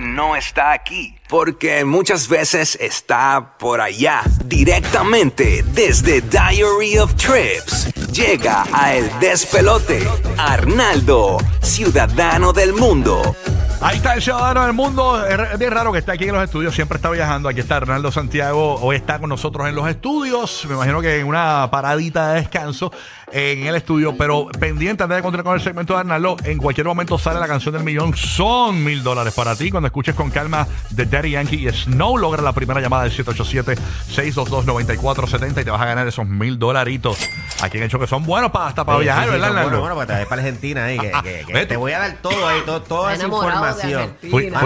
No está aquí, porque muchas veces está por allá, directamente desde Diary of Trips. Llega a El Despelote, Arnaldo, ciudadano del mundo. Ahí está el ciudadano del mundo. Es bien raro que esté aquí en los estudios. Siempre está viajando. Aquí está Arnaldo Santiago. Hoy está con nosotros en los estudios. Me imagino que en una paradita de descanso en el estudio. Pero pendiente antes de continuar con el segmento de Arnaldo, en cualquier momento sale la canción del millón. Son mil dólares para ti. Cuando escuches con calma de Daddy Yankee y Snow, logra la primera llamada del 787-622-9470 y te vas a ganar esos mil dolaritos. Aquí han hecho que son buenos para, hasta para Sí, viajar, sí, sí, ¿verdad, Arnaldo? Bueno, bueno, para, para Argentina ahí, que, que- que te voy a dar todo ahí, todo- toda esa información. Fuiste a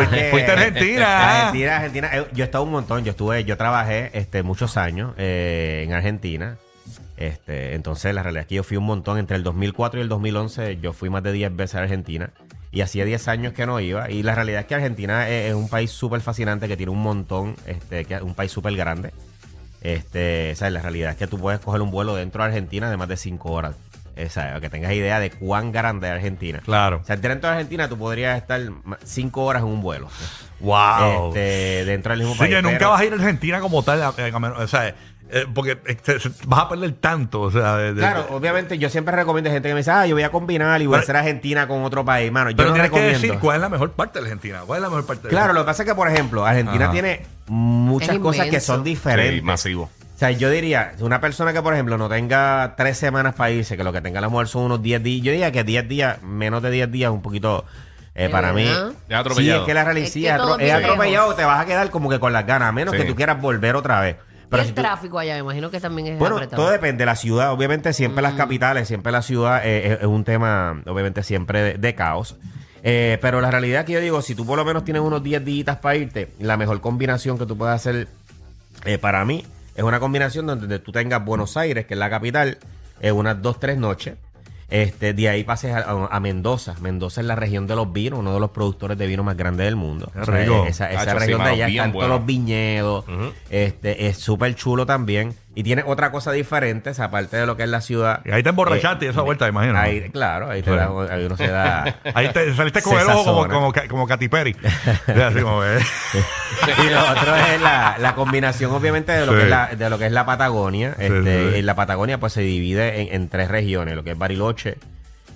Argentina. Argentina, Argentina. Eh, Yo he estado un montón, yo estuve, yo trabajé este, muchos años eh, en Argentina. Este, entonces la realidad es que yo fui un montón. Entre el 2004 y el 2011 yo fui más de 10 veces a Argentina. Y hacía 10 años que no iba. Y la realidad es que Argentina es, es un país súper fascinante que tiene un montón, este, que es un país súper grande. Este, sea, la realidad es que tú puedes coger un vuelo dentro de Argentina de más de 5 horas. Para que tengas idea de cuán grande es Argentina. Claro. O sea, dentro de Argentina tú podrías estar 5 horas en un vuelo. Wow. Este, dentro del mismo Sí, país. que nunca pero- vas a ir a Argentina como tal, o sea, eh, porque este, se- vas a perder tanto, o sea, de- de- Claro, obviamente yo siempre recomiendo a gente que me dice, ah, yo voy a combinar y voy a hacer Argentina con otro país. Mano, yo pero no tienes que recomiendo. decir cuál es la mejor parte de Argentina, cuál es la mejor parte. de Claro, lo que pasa es que, por ejemplo, Argentina Ajá. tiene muchas Es cosas que son diferentes. masivo. O sea, yo diría, una persona que, por ejemplo, no tenga tres semanas para irse, que lo que tenga a lo mejor son unos 10 días, yo diría que 10 días, menos de 10 días, un poquito, eh, ¿De para mí. Es atropellado. Sí, es que la realidad Es sí, que es, atropellado, te vas a quedar como que con las ganas, a menos Sí. que tú quieras volver otra vez. Y Pero el si tú- tráfico allá, me imagino que también es bueno, apretado. todo depende de la ciudad. Obviamente siempre las capitales, siempre la ciudad eh, es, es un tema, obviamente siempre de, de caos. Eh, pero la realidad que yo digo, si tú por lo menos tienes unos 10 días para irte, la mejor combinación que tú puedes hacer eh, para mí es una combinación donde tú tengas Buenos Aires, que es la capital, eh, unas 2, 3 noches. Este, de ahí pases a, a Mendoza. Mendoza es la región de los vinos, uno de los productores de vino más grandes del mundo. Rico. esa esa Hacho, sí, región de allá están bueno. todos los viñedos. este, es súper chulo también. Y tiene otra cosa diferente, o sea, aparte de lo que es la ciudad. Y ahí te emborrachaste y esa vuelta, imagino, ¿no? Ahí, claro, ahí, te Sí. da, ahí uno se da. Ahí te saliste con el ojo como, como, Katy Perry. Sí, así como, eh. y lo otro es la, la combinación, obviamente, de lo, Sí. que es la, de lo que es la Patagonia. Sí, Este. En la Patagonia, pues se divide en, en tres regiones: lo que es Bariloche,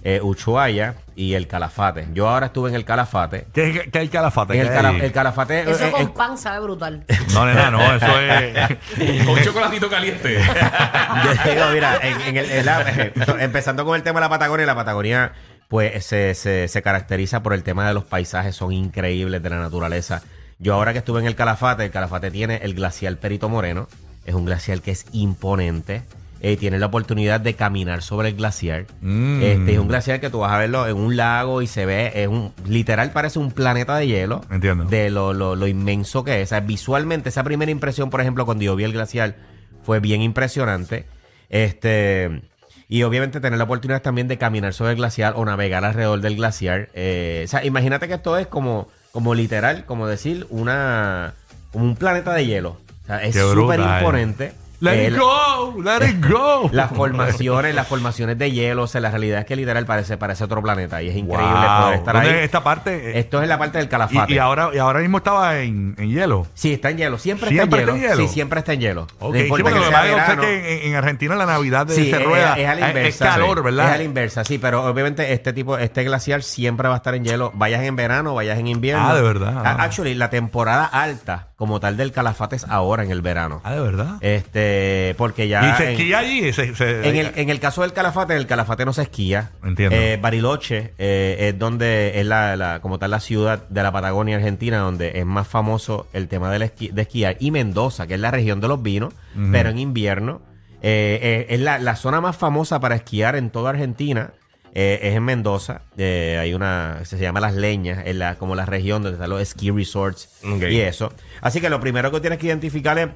eh, Ushuaia y el Calafate. Yo ahora estuve en el Calafate. ¿Qué, qué, qué hay calafate? En el, ¿Qué cala- hay? el Calafate. Eso eh, con eh, pan sabe brutal. No, nena, no, eso es. Con chocolatito caliente. Yo digo, mira, en, en el- en la- eh, empezando con el tema de la Patagonia, la Patagonia pues se, se- se caracteriza por el tema de los paisajes, son increíbles de la naturaleza. Yo ahora que estuve en el Calafate, el Calafate tiene el glaciar Perito Moreno, es un glaciar que es imponente. Eh, tienes la oportunidad de caminar sobre el glaciar. Mm. Este es un glaciar que tú vas a verlo en un lago y se ve, es un literal parece un planeta de hielo. Entiendo. De lo, lo- lo inmenso que es. O sea, visualmente, esa primera impresión, por ejemplo, cuando yo vi el glaciar, fue bien impresionante. Este. Y obviamente tener la oportunidad también de caminar sobre el glaciar o navegar alrededor del glaciar. Eh, o sea, imagínate que esto es como, como literal, como decir, una. como un planeta de hielo. O sea, es súper imponente. Let it go, let it go. las formaciones, las formaciones de hielo, o sea, la realidad es que literal parece, parece otro planeta y es increíble Wow. poder estar ¿Dónde ahí. es esta parte? Esto es la parte del calafate. y, y ahora, y ahora mismo estaba en, en hielo. Sí, está en hielo. Siempre, ¿Siempre está, en hielo. Sí, siempre está en hielo. Ok, No sí, importa porque que lo sea verano. sé que en, en Argentina la Navidad de Sí, se es, rueda es a la inversa. es calor, Sí. ¿verdad? Es a la inversa, sí, pero obviamente este tipo, este glaciar siempre va a estar en hielo. Vayas en verano, vayas en invierno. Ah, de verdad. A- Actually, la temporada alta como tal del calafate es ahora en el verano. Ah, de verdad. Este, porque ya. y se en- esquía allí. Se, se- en el, en el caso del Calafate, el Calafate no se esquía. Entiendo. Eh, Bariloche eh, es donde es la, la- como tal la ciudad de la Patagonia Argentina, donde es más famoso el tema esqui- de esquiar. Y Mendoza, que es la región de los vinos, pero en invierno. eh, eh, es la, la zona más famosa para esquiar en toda Argentina. Eh, es en Mendoza. eh, hay una, se llama Las Leñas, en la, como la región donde están los ski resorts y eso. Así que lo primero que tienes que identificar es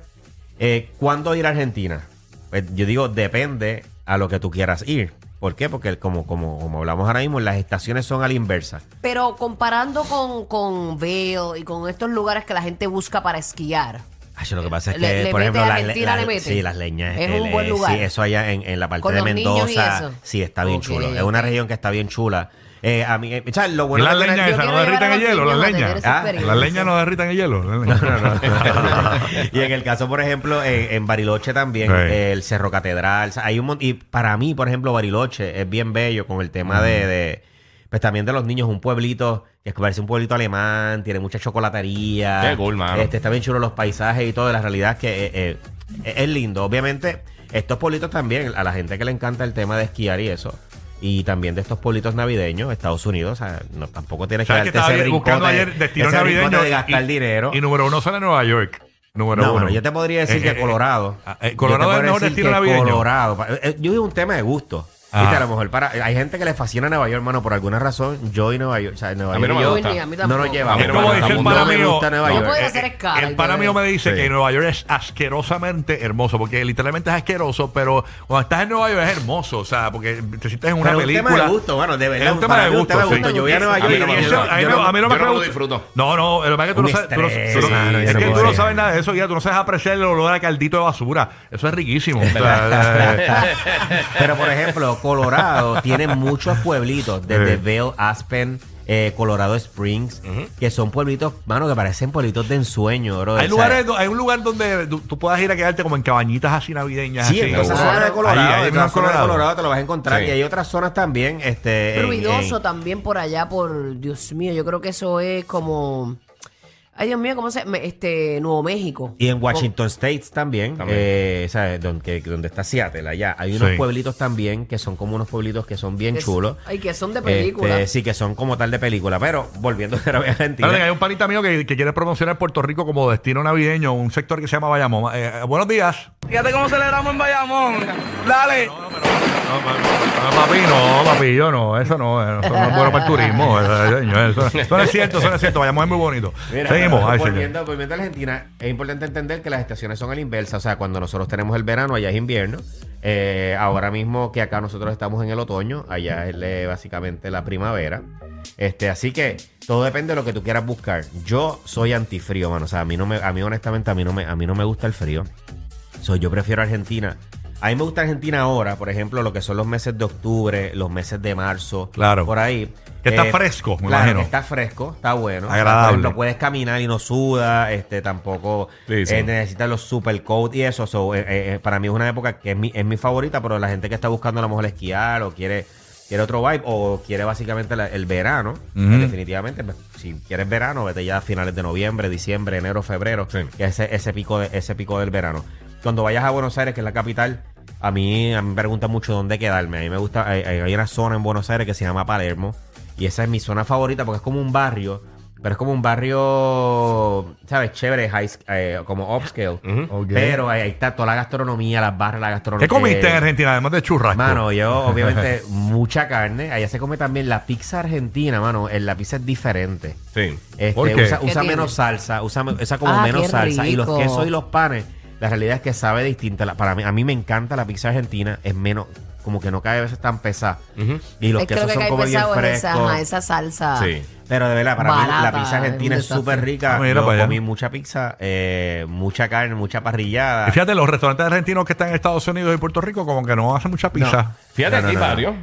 eh, cuándo ir a Argentina. Pues, yo digo, depende a lo que tú quieras ir. ¿Por qué? Porque como, como, como hablamos ahora mismo, las estaciones son a la inversa. Pero comparando con, con Vail y con estos lugares que la gente busca para esquiar. Ay, lo que pasa es que, Le- le por mete ejemplo, las, le- las- le sí, las leñas. Es un buen eh, lugar. Sí, eso allá en, en la parte Con de Mendoza. Sí, está bien Ok, chulo. Es una región que está bien chula. Eh, a mí, eh, o sea, lo ¿Y bueno las que tiene- leñas esas no quiero derritan llevar el los hielo? Las niños a leñas. tener esa Ah, experiencia. Las leñas no derritan el hielo. Y en el caso, por ejemplo, en, en Bariloche también, Sí. eh, el Cerro Catedral. o sea, hay un mon- y para mí, por ejemplo, Bariloche es bien bello con el tema de, de- pues también de los niños, un pueblito que es parece un pueblito alemán, tiene mucha chocolatería. Qué cool, mano. Este, está bien chulo los paisajes y todo. La realidad es que eh, eh, es es lindo. Obviamente, estos pueblitos también, a la gente que le encanta el tema de esquiar y eso. Y también de estos pueblitos navideños, Estados Unidos, o sea, no, tampoco tienes que ¿Sabes que darte estaba ese buscando ayer destino ese navideño? de gastar y, dinero. Y número uno sale Nueva York. Número No, uno. bueno, yo te podría decir Eh, que eh, Colorado. eh, eh, Colorado es el mejor destino que navideño. Colorado. Pa- eh, Yo digo un tema de gusto. Ajá. Viste, a lo mejor para. Hay gente que le fascina Nueva York, hermano, por alguna razón. Yo y Nueva York. O sea, Nueva A mí no York me yo gusta. Mí no tampoco. nos llevamos. A mí no me gusta. el No pana me gusta Nueva No York. Eh, hacer escala El y pana todo mío me dice Sí. que Nueva York es asquerosamente hermoso, porque literalmente es asqueroso, pero cuando estás en Nueva York es hermoso, o sea, porque te sientes en una Pero un película. tema de gusto, bueno, de verdad. Es un tema de gusto, sí. Yo voy a Nueva York no yo- gusta. a mí Yo me- no- no me yo no. No, no, lo que pasa es que tú no Un sabes, no- no- yo es no que tú no sabes nada de eso, ya tú no sabes apreciar el olor a caldito de basura. Eso es riquísimo. Eh, Pero, por ejemplo, Colorado tiene muchos pueblitos, desde. Vail, Aspen, eh, Colorado Springs, que son pueblitos, mano, que parecen pueblitos de ensueño, bro. hay lugares, hay un lugar donde tú, tú puedas ir a quedarte como en cabañitas así navideñas. Sí, así. en Claro. zonas de Colorado, Ahí, ahí en zonas de Colorado. Te lo vas a encontrar. Sí. Y hay otras zonas también, este... en- Ruidoso en- también por allá, por Dios mío, yo creo que eso es como. Ay, Dios mío, ¿cómo se me- Este, Nuevo México. Y en Washington States también, También. eh, ¿sabes? Donde, que- donde está Seattle, allá. Hay unos Sí. pueblitos también que son como unos pueblitos que son bien Que- chulos. Ay, que son de película. Este, sí, que son como tal de película. Pero volviendo a la Argentina. Espérate, que hay un panita mío que, que quiere promocionar Puerto Rico como destino navideño, un sector que se llama Bayamón. Eh, buenos días. Fíjate cómo celebramos en Bayamón. Dale. No, no, papi, no, papi, yo no, eso no, eh, eso no es bueno para el turismo. eh, señor, Eso, eso no es cierto, eso no es cierto. Bayamón es muy bonito. Mira, Seguimos. Pero Ay, señor. volviendo, volviendo a Argentina, es importante entender que las estaciones son a la inversa. O sea, cuando nosotros tenemos el verano, allá es invierno. Eh, ahora mismo que acá nosotros estamos en el otoño, allá es eh, básicamente la primavera. Este, así que todo depende de lo que tú quieras buscar. Yo soy antifrío, mano. O sea, a mí no me, a mí honestamente, a mí no me, a mí no me gusta el frío. So, yo prefiero Argentina. A mí me gusta Argentina ahora, por ejemplo, lo que son los meses de octubre, los meses de marzo. Claro. Por ahí. Que está fresco, me claro, imagino. que está fresco, está bueno. Agradable. Ejemplo, puedes caminar y no suda, este, tampoco Sí, sí. eh, necesitas los super coat y eso. So, eh, eh, para mí es una época que es mi, es mi favorita, pero la gente que está buscando a lo mejor esquiar o quiere, quiere otro vibe o quiere básicamente la- el verano, pues definitivamente, pues, si quieres verano, vete ya a finales de noviembre, diciembre, enero, febrero, Sí. que es ese, ese pico de, ese pico del verano. Cuando vayas a Buenos Aires, que es la capital, a mí, a mí me preguntan mucho dónde quedarme. A mí me gusta, hay, hay- una zona en Buenos Aires que se llama Palermo. Y esa es mi zona favorita porque es como un barrio. Pero es como un barrio, ¿sabes? Chévere, high, eh, como upscale. Pero ahí, ahí está toda la gastronomía, las barras, la gastronomía. ¿Qué comiste en Argentina, además de churrasco? Mano, yo obviamente mucha carne. Allá se come también la pizza argentina, mano. eh, La pizza es diferente. Sí. Este, ¿Por qué? Usa, ¿Qué usa tiene? menos salsa, usa, como Ah, menos qué salsa. Y los quesos y los panes, la realidad es que sabe distinta. La- Para mí, a mí me encanta la pizza argentina, es menos, como que no cae a veces tan pesada. Y los es que lo quesos que son cae como bien pesado es esa, frescos. ajá, esa salsa. Sí. Pero de verdad, para mí Barata, la pizza argentina un es súper rica. Ah, mira Yo para allá. comí mucha pizza, eh, mucha carne, mucha parrillada. Y fíjate, los restaurantes argentinos que están en Estados Unidos y Puerto Rico como que no hacen mucha pizza. Fíjate, No, no, aquí no, no. varios.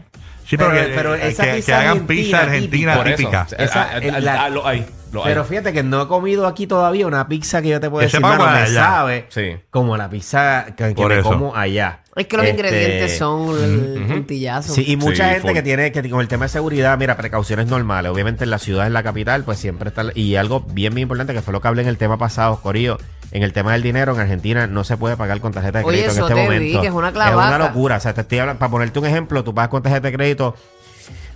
Sí, pero, Pero- que, pero eh, esa que- pizza que hagan argentina pizza argentina Por eso. típica. Esa- el- la- ah, lo hay. Lo hay. Pero fíjate que no he comido aquí todavía una pizza que yo te puedo Que decir, mano, me allá. sabe Sí. como la pizza que, que Por me eso. como allá. Es que los Este, ingredientes son el puntillazo. Sí, y mucha Sí, gente full. que tiene que con el tema de seguridad, mira, precauciones normales. Obviamente en la ciudad, en la capital, pues siempre está. Y algo bien, bien importante que fue lo que hablé en el tema pasado, Corillo. En el tema del dinero, en Argentina no se puede pagar con tarjeta de Oye, crédito en eso este te vi, momento. que es una Es una locura. O sea, te estoy hablando, para ponerte un ejemplo, tú pagas con tarjeta de crédito.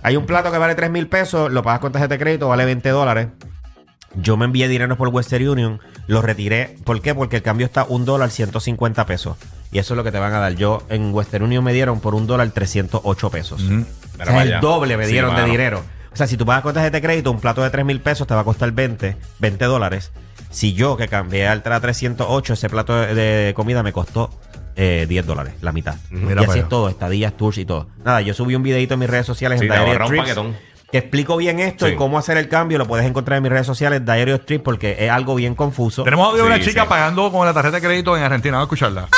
Hay un plato que vale 3 mil pesos, lo pagas con tarjeta de crédito, vale 20 dólares. Yo me envié dinero por Western Union, lo retiré. ¿Por qué? Porque el cambio está un dólar 150 pesos. Y eso es lo que te van a dar. Yo en Western Union me dieron por un dólar 308 pesos. O sea, el doble me Sí, dieron de mano. dinero. O sea, si tú pagas con tarjeta de crédito, un plato de 3 mil pesos te va a costar 20, 20 dólares. Si yo, que cambié al TRA 308, ese plato de, comida me costó eh, 10 dólares, la mitad. Mira y así es todo, estadillas, tours y todo. Nada, yo subí un videito en mis redes sociales Sí, en un Trips, paquetón. explico bien esto Sí. y cómo hacer el cambio. Lo puedes encontrar en mis redes sociales, Diary of Trips, porque es algo bien confuso. Tenemos audio de una Sí, chica sí. pagando con la tarjeta de crédito en Argentina. Vamos a escucharla.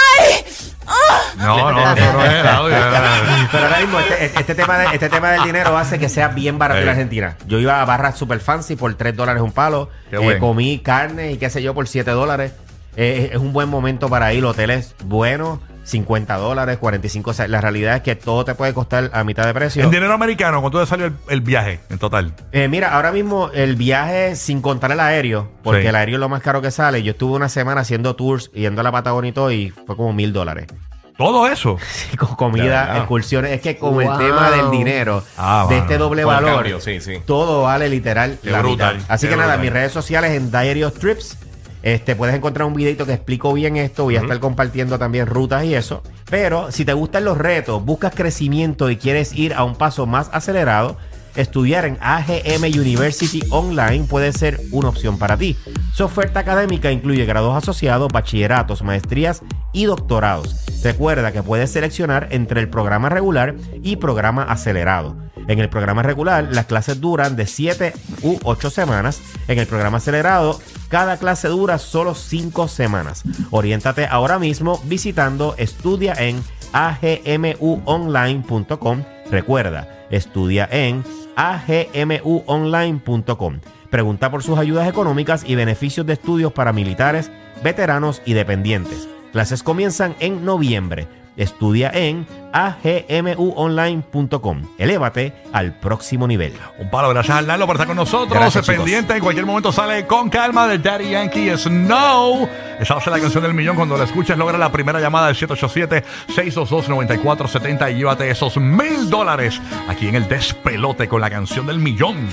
No, no, eso no es el audio. era- Pero ahora mismo, este, este tema de- este tema del dinero hace que sea bien barato en Sí. Argentina. Yo iba a barras super fancy por 3 dólares un palo. Qué Eh, bueno. comí carne y qué sé yo por 7 dólares. Eh, es un buen momento para ir. Hoteles buenos, 50 dólares, 45. O sea, la realidad es que todo te puede costar a mitad de precio. En dinero americano, ¿cuánto te salió el, el viaje en total? Eh, mira, ahora mismo el viaje, sin contar el aéreo, porque Sí. el aéreo es lo más caro que sale. Yo estuve una semana haciendo tours, yendo a la Patagonia y todo, y fue como mil dólares. Todo eso. con De comida, excursiones. Es que con Wow. el tema del dinero, Ah, de este doble Con el valor, cambio, sí, sí. todo vale literal Qué la brutal, mitad. Así qué que nada, brutal. mis redes sociales en Diary of Trips. Este, puedes encontrar un videito que explico bien esto. Voy a estar compartiendo también rutas y eso. Pero si te gustan los retos, buscas crecimiento y quieres ir a un paso más acelerado, estudiar en AGM University Online puede ser una opción para ti. Su oferta académica incluye grados asociados, bachilleratos, maestrías y doctorados. Recuerda que puedes seleccionar entre el programa regular y programa acelerado. En el programa regular, las clases duran de 7 u 8 semanas. En el programa acelerado, cada clase dura solo 5 semanas. Oriéntate ahora mismo visitando estudia en agmuonline.com. Recuerda, estudia en agmuonline.com. Pregunta por sus ayudas económicas y beneficios de estudios para militares, veteranos y dependientes. Clases comienzan en noviembre. Estudia en agmuonline.com. Elévate al próximo nivel. Un palo, gracias a Arnaldo por estar con nosotros. Gracias, pendiente, en cualquier momento sale con calma de Daddy Yankee Snow. Esa va a ser la canción del millón. Cuando la escuches, logra la primera llamada del 787-622-9470 y llévate esos mil dólares aquí en el despelote con la canción del millón.